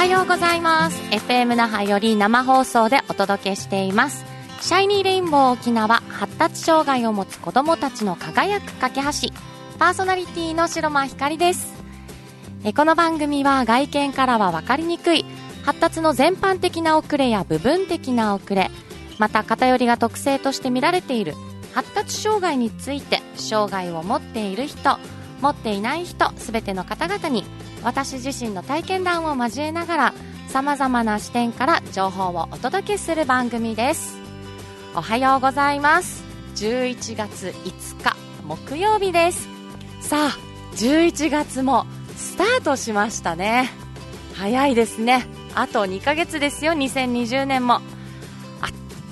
はようございます。FM 那覇より生放送でお届けしています。シャイニーレインボー沖縄発達障害を持つ子どもたちの輝く架け橋。パーソナリティの白間ひかりです。えこの番組は外見からは分かりにくい。発達の全般的な遅れや部分的な遅れ。また偏りが特性として見られている発達障害について障害を持っている人。持っていない人全ての方々に私自身の体験談を交えながらさまざまな視点から情報をお届けする番組です。おはようございます。11月5日木曜日です。さあ11月もスタートしましたね。早いですね。あと2ヶ月ですよ2020年も。あっ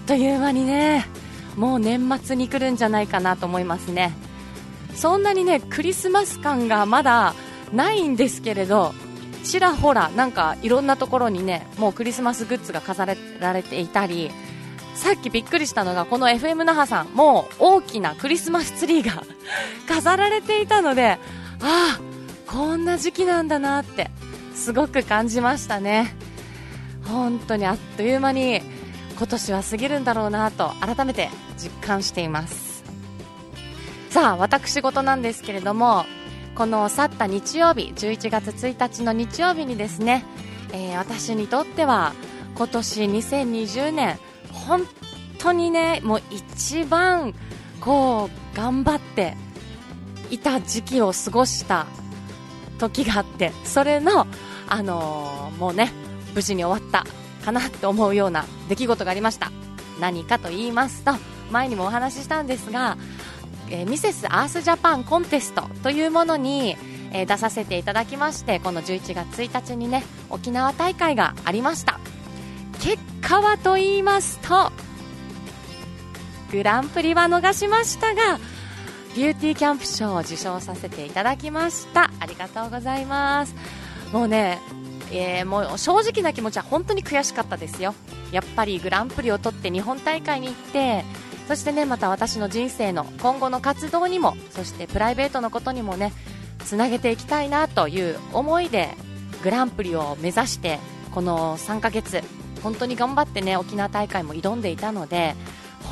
という間にねもう年末に来るんじゃないかなと思いますね。そんなにねクリスマス感がまだないんですけれどちらほらなんかいろんなところにねもうクリスマスグッズが飾られていたりさっきびっくりしたのがこの FM 那覇さんもう大きなクリスマスツリーが 飾られていたのでああこんな時期なんだなってすごく感じましたね。本当にあっという間に今年は過ぎるんだろうなと改めて実感しています。さあ私事なんですけれどもこの去った日曜日11月1日の日曜日にですね、えー、私にとっては今年2020年本当にねもう一番こう頑張っていた時期を過ごした時があってそれの、あのー、もうね無事に終わったかなって思うような出来事がありました。何かと言いますと前にもお話ししたんですがえー、ミセスアースジャパンコンテストというものに、えー、出させていただきましてこの11月1日にね沖縄大会がありました。結果はと言いますとグランプリは逃しましたがビューティーキャンプ賞を受賞させていただきました。ありがとうございます。もうね、えー、もう正直な気持ちは本当に悔しかったですよ。やっぱりグランプリを取って日本大会に行ってそしてねまた私の人生の今後の活動にもそしてプライベートのことにもねつなげていきたいなという思いでグランプリを目指してこの3ヶ月本当に頑張ってね沖縄大会も挑んでいたので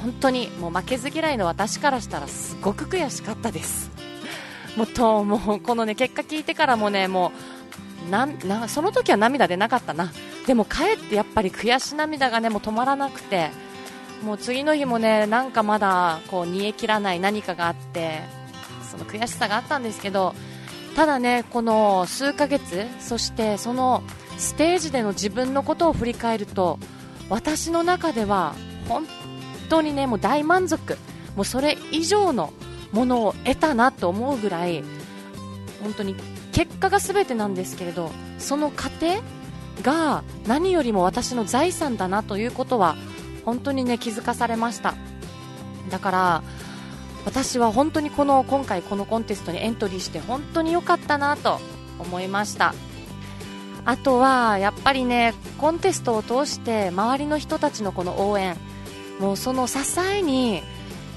本当にもう負けず嫌いの私からしたらすごく悔しかったです。もうともうこのね結果聞いてからもねもうなその時は涙出なかったな。でもかえってやっぱり悔し涙がねもう止まらなくてもう次の日もねなんかまだこう煮え切らない何かがあってその悔しさがあったんですけどただねこの数ヶ月そしてそのステージでの自分のことを振り返ると私の中では本当にねもう大満足もうそれ以上のものを得たなと思うぐらい本当に結果が全てなんですけれどその過程が何よりも私の財産だなということは本当にね気づかされました。だから私は本当にこの今回このコンテストにエントリーして本当に良かったなと思いました。あとはやっぱりねコンテストを通して周りの人たちのこの応援もうその支えに、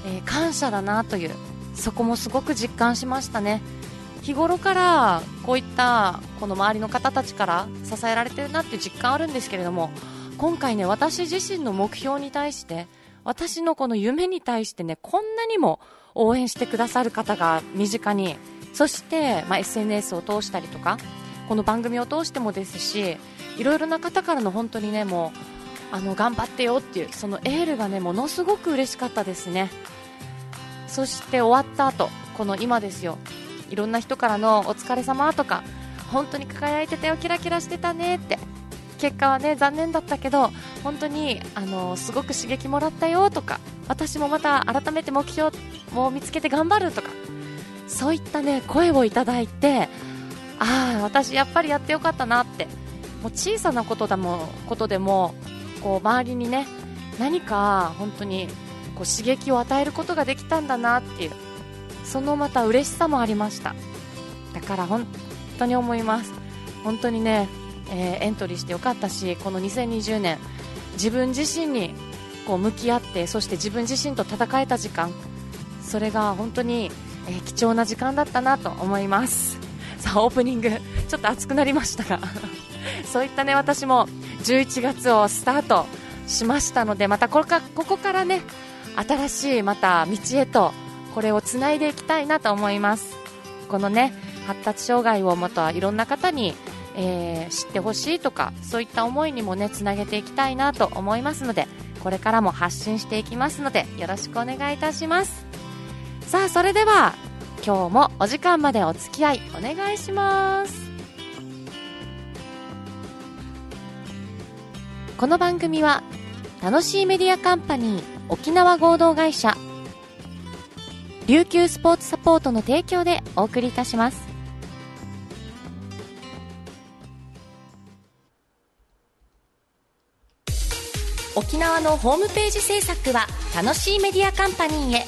えー、感謝だなというそこもすごく実感しましたね。日頃からこういったこの周りの方たちから支えられてるなっていう実感あるんですけれども今回ね、私自身の目標に対して、私のこの夢に対してね、こんなにも応援してくださる方が身近に、そして、まあ、SNS を通したりとか、この番組を通してもですし、いろいろな方からの本当にね、もう、あの、頑張ってよっていう、そのエールがね、ものすごく嬉しかったですね。そして終わった後、この今ですよ、いろんな人からのお疲れ様とか、本当に輝いてたよ、キラキラしてたねって、結果はね残念だったけど本当にあのすごく刺激もらったよとか私もまた改めて目標を見つけて頑張るとかそういったね声をいただいてああ私やっぱりやってよかったなってもう小さなことだもことでもこう周りにね何か本当にこう刺激を与えることができたんだなっていうそのまた嬉しさもありました。だから本当に思います。本当にねえー、エントリーしてよかったしこの2020年自分自身にこう向き合ってそして自分自身と戦えた時間それが本当に、えー、貴重な時間だったなと思います。さあオープニングちょっと熱くなりましたが そういったね私も11月をスタートしましたのでまたこれかここからね新しいまた道へとこれをつないでいきたいなと思います。このね発達障害をまたいろんな方に、えー、知ってほしいとかそういった思いにもねつなげていきたいなと思いますのでこれからも発信していきますのでよろしくお願いいたします。さあそれでは今日もお時間までお付き合いお願いします。この番組は楽しいメディアカンパニー沖縄合同会社琉球スポーツサポートの提供でお送りいたします。沖縄のホームページ制作は楽しいメディアカンパニーへ。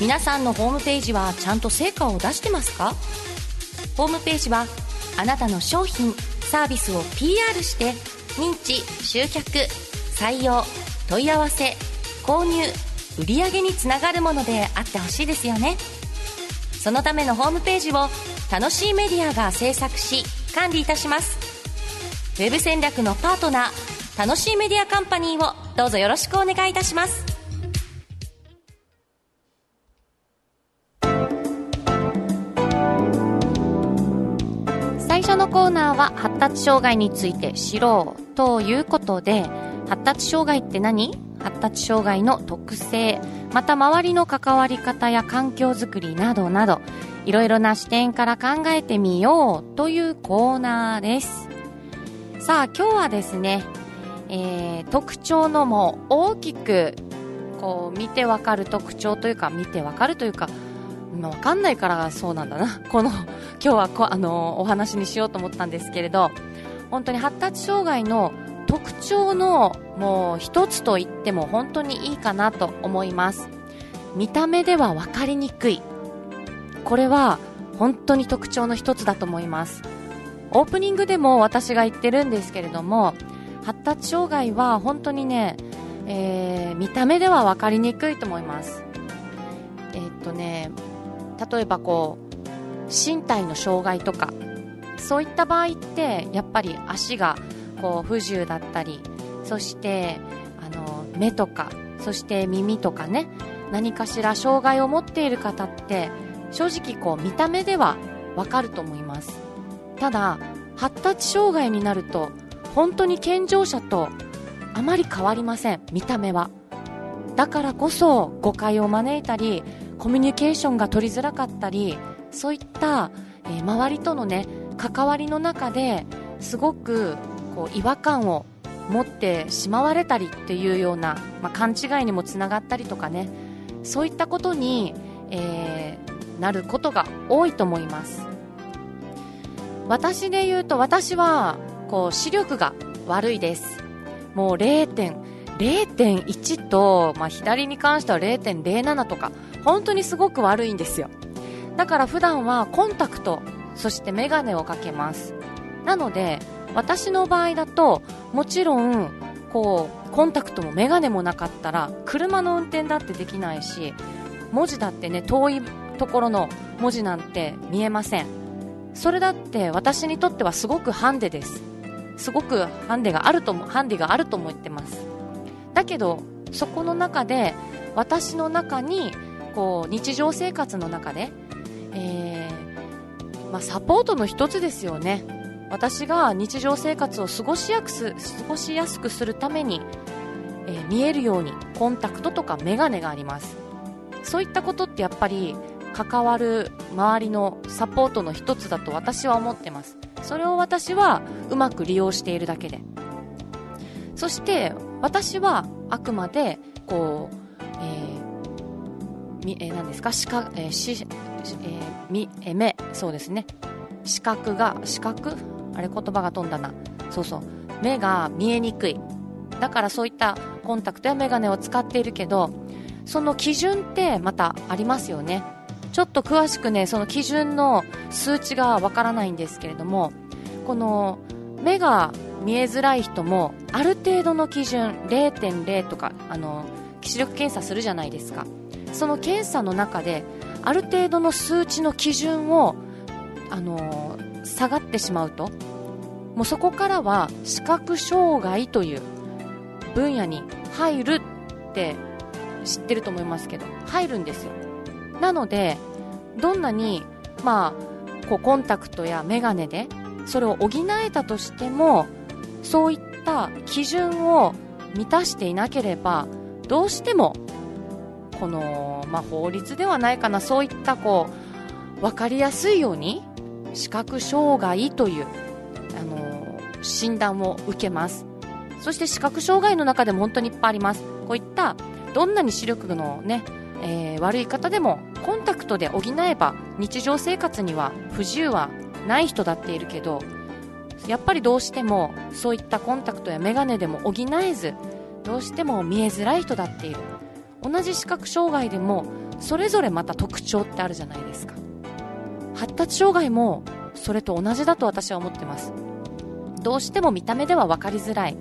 皆さんのホームページはちゃんと成果を出してますか？ホームページはあなたの商品サービスを PR して認知集客採用問い合わせ購入売上につながるものであってほしいですよね。そのためのホームページを楽しいメディアが制作し管理いたします。ウェブ戦略のパートナー楽しいメディアカンパニーをどうぞよろしくお願いいたします。最初のコーナーは発達障害について知ろうということで発達障害って何？発達障害の特性また周りの関わり方や環境づくりなどなどいろいろな視点から考えてみようというコーナーですさあ今日はですね、えー、特徴のも大きくこう見てわかる特徴というか見てわかるというかわかんないからそうなんだな。この 今日はこあのお話にしようと思ったんですけれど本当に発達障害の特徴のもう一つと言っても本当にいいかなと思います。見た目では分かりにくい。これは本当に特徴の一つだと思います。オープニングでも私が言ってるんですけれども発達障害は本当にね、えー、見た目では分かりにくいと思います。えー、っとね例えばこう身体の障害とかそういった場合ってやっぱり足がこう不自由だったりそしてあの目とかそして耳とかね何かしら障害を持っている方って正直こう見た目ではわかると思います。ただ発達障害になると本当に健常者とあまり変わりません。見た目は。だからこそ誤解を招いたりコミュニケーションが取りづらかったりそういった、えー、周りとのね関わりの中ですごくこう違和感を持ってしまわれたりっていうような、まあ、勘違いにもつながったりとかね。そういったことに、えー、なることが多いと思います。私で言うと私はこう視力が悪いです。もう0.0.1と、まあ、左に関しては0.07とか本当にすごく悪いんですよ。だから普段はコンタクトそしてメガネをかけます。なので私の場合だともちろんこうコンタクトもメガネもなかったら車の運転だってできないし文字だってね遠いところの文字なんて見えません。それだって私にとってはすごくハンデです。すごくハンデがあるとハンデがあると思ってます。だけどそこの中で私の中にこう日常生活の中で、えーまあ、サポートの一つですよね。私が日常生活を過ごしやす過ごしやすくするために、えー、見えるようにコンタクトとかメガネがあります。そういったことってやっぱり関わる周りのサポートの一つだと私は思ってます。それを私はうまく利用しているだけで。そして私はあくまでこう、えー、みえー、何ですか？視覚、えーしえー、みえ目。そうですね。視覚が視覚あれ言葉が飛んだな。そうそう。目が見えにくい。だからそういったコンタクトやメガネを使っているけどその基準ってまたありますよね。ちょっと詳しくねその基準の数値がわからないんですけれどもこの目が見えづらい人もある程度の基準0.0とかあの視力検査するじゃないですか。その検査の中である程度の数値の基準をあの下がってしまうともうそこからは視覚障害という分野に入るって知ってると思いますけど入るんですよ。なのでどんなにまあこうコンタクトやメガネでそれを補えたとしてもそういった基準を満たしていなければどうしてもこの、まあ、法律ではないかなそういったこう分かりやすいように視覚障害という、あの診断を受けます。そして視覚障害の中でも本当にいっぱいあります。こういったどんなに視力のね、えー、悪い方でもコンタクトで補えば日常生活には不自由はない人だっているけどやっぱりどうしてもそういったコンタクトやメガネでも補えずどうしても見えづらい人だっている。同じ視覚障害でもそれぞれまた特徴ってあるじゃないですか。発達障害もそれと同じだと私は思ってます。どうしても見た目では分かりづらい。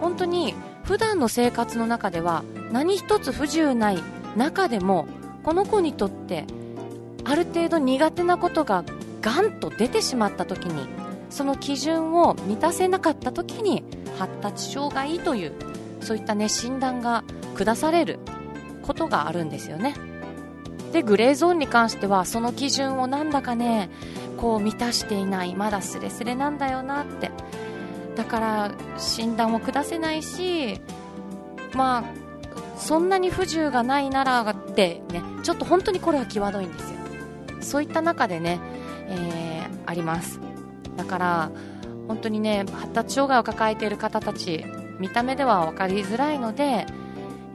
本当に普段の生活の中では何一つ不自由ない中でもこの子にとってある程度苦手なことがガンと出てしまった時にその基準を満たせなかった時に発達障害というそういったね診断が下されることがあるんですよね。でグレーゾーンに関してはその基準をなんだかねこう満たしていないまだスレスレなんだよなって。だから診断を下せないしまあそんなに不自由がないならってねちょっと本当にこれは際どいんですよ。そういった中でね、えー、あります。だから本当にね発達障害を抱えている方たち見た目では分かりづらいので、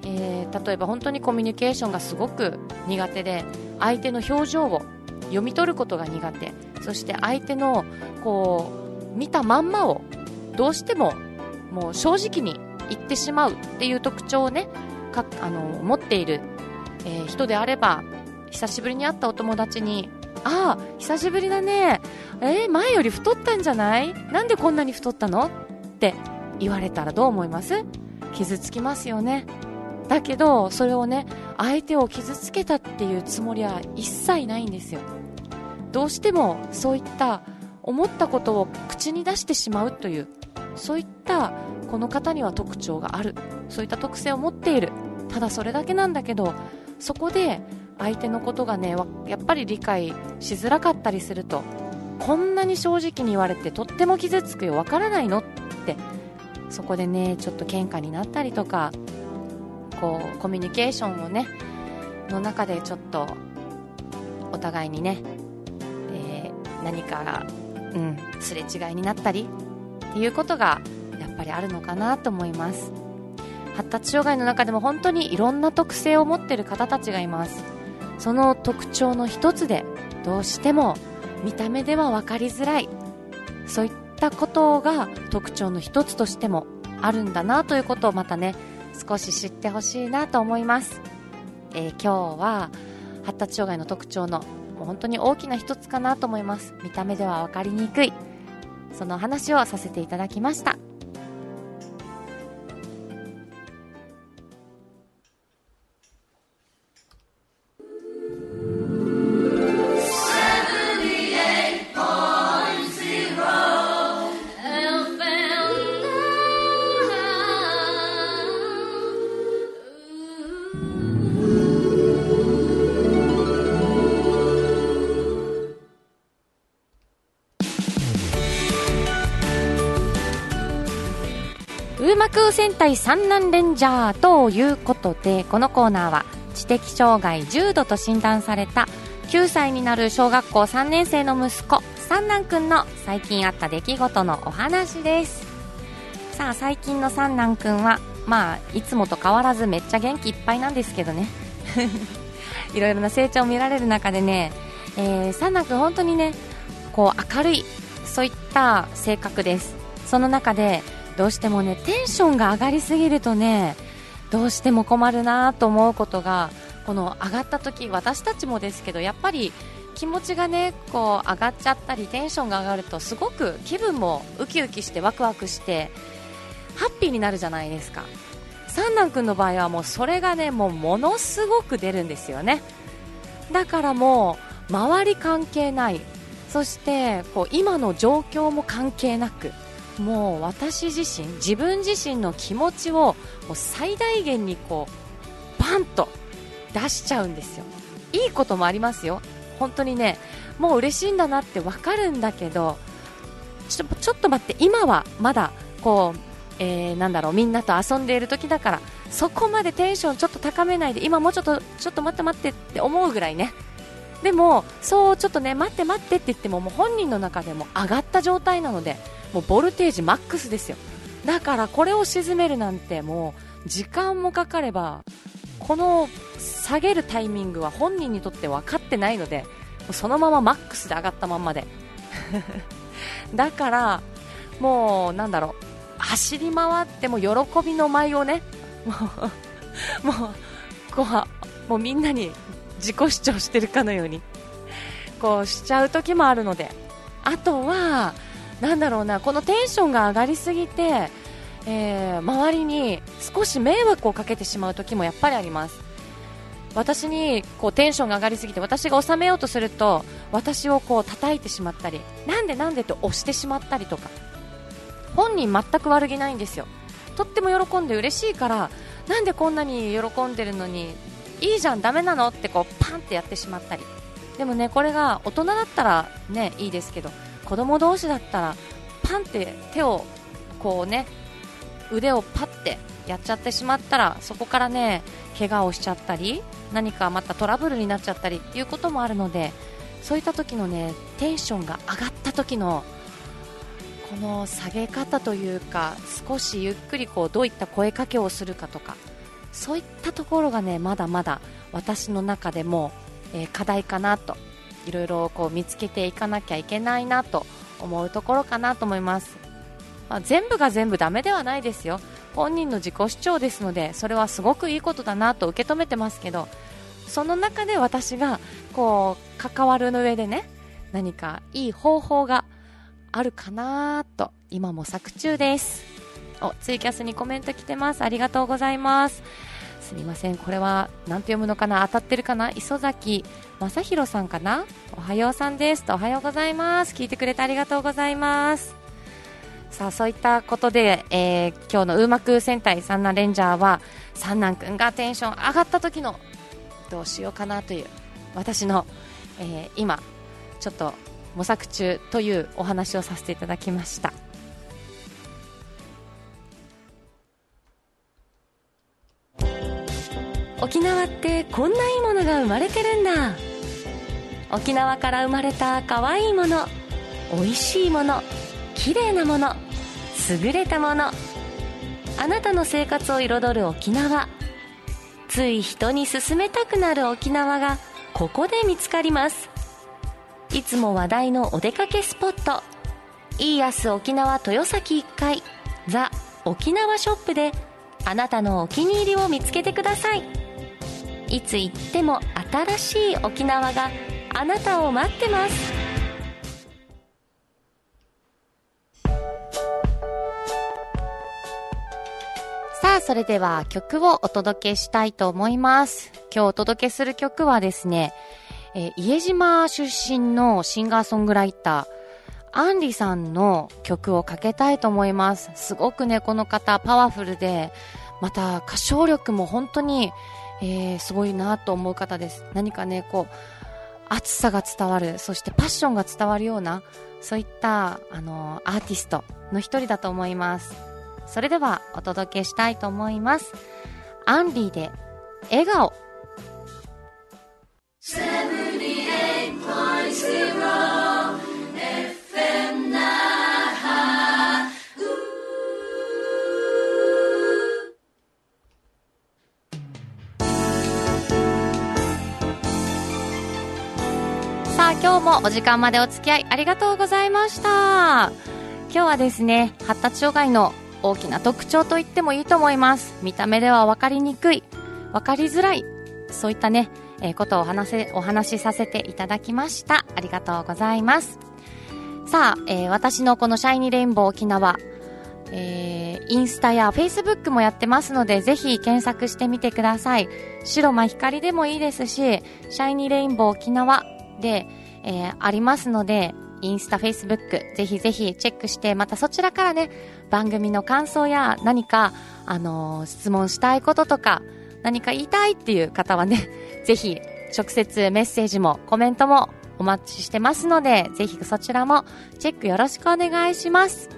えー、例えば本当にコミュニケーションがすごく苦手で相手の表情を読み取ることが苦手。そして相手のこう見たまんまをどうしてももう正直に言ってしまうっていう特徴をねかあの持っている、えー、人であれば久しぶりに会ったお友達にああ久しぶりだね。えー、前より太ったんじゃない？なんでこんなに太ったの？って言われたらどう思います？傷つきますよね。だけどそれをね相手を傷つけたっていうつもりは一切ないんですよ。どうしてもそういった思ったことを口に出してしまうというそういったこの方には特徴がある。そういった特性を持っている。ただそれだけなんだけどそこで相手のことがねやっぱり理解しづらかったりするとこんなに正直に言われてとっても傷つくよわからないのってそこでねちょっと喧嘩になったりとかこうコミュニケーションをねの中でちょっとお互いにね、えー、何か、うん、すれ違いになったりっていうことがやっぱりあるのかなと思います。発達障害の中でも本当にいろんな特性を持っている方たちがいます。その特徴の一つでどうしても見た目では分かりづらい。そういったことが特徴の一つとしてもあるんだなということをまたね少し知ってほしいなと思います、えー、今日は発達障害の特徴のもう本当に大きな一つかなと思います。見た目では分かりにくい。その話をさせていただきました。空戦隊三男レンジャーということでこのコーナーは知的障害重度と診断された9歳になる小学校3年生の息子三男くんの最近あった出来事のお話です。さあ最近の三男くんはまあいつもと変わらずめっちゃ元気いっぱいなんですけどね。いろいろな成長を見られる中でね、えー、三男くん本当にねこう明るいそういった性格です。その中でどうしてもねテンションが上がりすぎるとねどうしても困るなと思うことがこの上がった時私たちもですけどやっぱり気持ちがねこう上がっちゃったりテンションが上がるとすごく気分もウキウキしてワクワクしてハッピーになるじゃないですか。三男君の場合はもうそれがねもうものすごく出るんですよね。だからもう周り関係ない。そしてこう今の状況も関係なくもう私自身自分自身の気持ちをもう最大限にこうバンと出しちゃうんですよ。いいこともありますよ。本当にねもう嬉しいんだなって分かるんだけどちょちょっと待って今はまだこう、えー、なんだろうみんなと遊んでいる時だからそこまでテンションちょっと高めないで今もうちょっとちょっと待って待ってって思うぐらいね。でもそうちょっとね待って待ってって言ってももう本人の中でも上がった状態なのでもうボルテージマックスですよ。だからこれを沈めるなんてもう時間もかかればこの下げるタイミングは本人にとって分かってないのでそのままマックスで上がったまんまで。だからもうなんだろう。走り回っても喜びの舞をねもうもうこうもうみんなに自己主張してるかのようにこうしちゃう時もあるので。あとはなんだろうなこのテンションが上がりすぎて、えー、周りに少し迷惑をかけてしまう時もやっぱりあります。私にこうテンションが上がりすぎて私が収めようとすると私をこう叩いてしまったりなんでなんでと押してしまったりとか。本人全く悪気ないんですよ。とっても喜んで嬉しいからなんでこんなに喜んでるのにいいじゃん、ダメなのってこうパンってやってしまったり。でもねこれが大人だったらねいいですけど子供同士だったらパンって手をこうね腕をパッてやっちゃってしまったらそこからね怪我をしちゃったり何かまたトラブルになっちゃったりっていうこともあるのでそういった時のねテンションが上がった時のこの下げ方というか少しゆっくりこうどういった声かけをするかとかそういったところがねまだまだ私の中でも、えー、課題かなといろいろこう見つけていかなきゃいけないなと思うところかなと思います、まあ、全部が全部ダメではないですよ。本人の自己主張ですのでそれはすごくいいことだなと受け止めてますけどその中で私がこう関わるの上でね何かいい方法があるかなと今模索中です。おツイキャスにコメント来てます。ありがとうございます。すみません。これは何て読むのかな？当たってるかな？磯崎正弘さんかな？おはようさんです。とおはようございます。聞いてくれてありがとうございます。さあそういったことで、えー、今日のウーマク戦隊三男レンジャーは三男くんがテンション上がった時のどうしようかなという私の、えー、今ちょっと模索中というお話をさせていただきました。沖縄ってこんないいものが生まれてるんだ。沖縄から生まれた可愛いいもの美味しいもの綺麗なもの優れたもの。あなたの生活を彩る沖縄。つい人に勧めたくなる沖縄がここで見つかります。いつも話題のお出かけスポット。イーアス沖縄豊崎1階ザ・沖縄ショップであなたのお気に入りを見つけてください。いつ行っても新しい沖縄があなたを待ってますさあ、それでは曲をお届けしたいと思います。今日お届けする曲はですね、えー、家島出身のシンガーソングライター、アンリさんの曲をかけたいと思います。すごくね、この方パワフルで、また歌唱力も本当に、えー、すごいなと思う方です。何かね、こう、熱さが伝わる、そしてパッションが伝わるような、そういった、あのアーティストの一人だと思います。それではお届けしたいと思います。アンリーで、笑顔。さあ今日もお時間までお付き合いありがとうございました今日はですね発達障害の大きな特徴と言ってもいいと思います見た目では分かりにくい分かりづらいそういったねえー、ことをお話せ、お話しさせていただきました。ありがとうございます。さあ、えー、私のこのシャイニーレインボー沖縄、えー、インスタやフェイスブックもやってますので、ぜひ検索してみてください。白間光でもいいですし、シャイニーレインボー沖縄で、えー、ありますので、インスタ、フェイスブック、ぜひぜひチェックして、またそちらからね、番組の感想や何か、あのー質問したいこととか、何か言いたいっていう方はね、ぜひ直接メッセージもコメントもお待ちしてますので、ぜひそちらもチェックよろしくお願いします。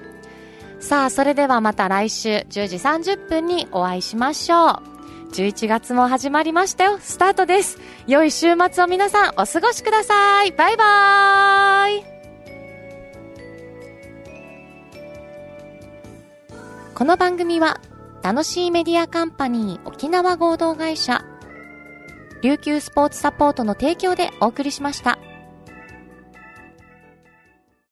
さあ、それではまた来週10時30分にお会いしましょう。11月も始まりましたよ。スタートです。良い週末を皆さんお過ごしください。バイバーイ。この番組は楽しいメディアカンパニー沖縄合同会社琉球スポーツサポートの提供でお送りしました。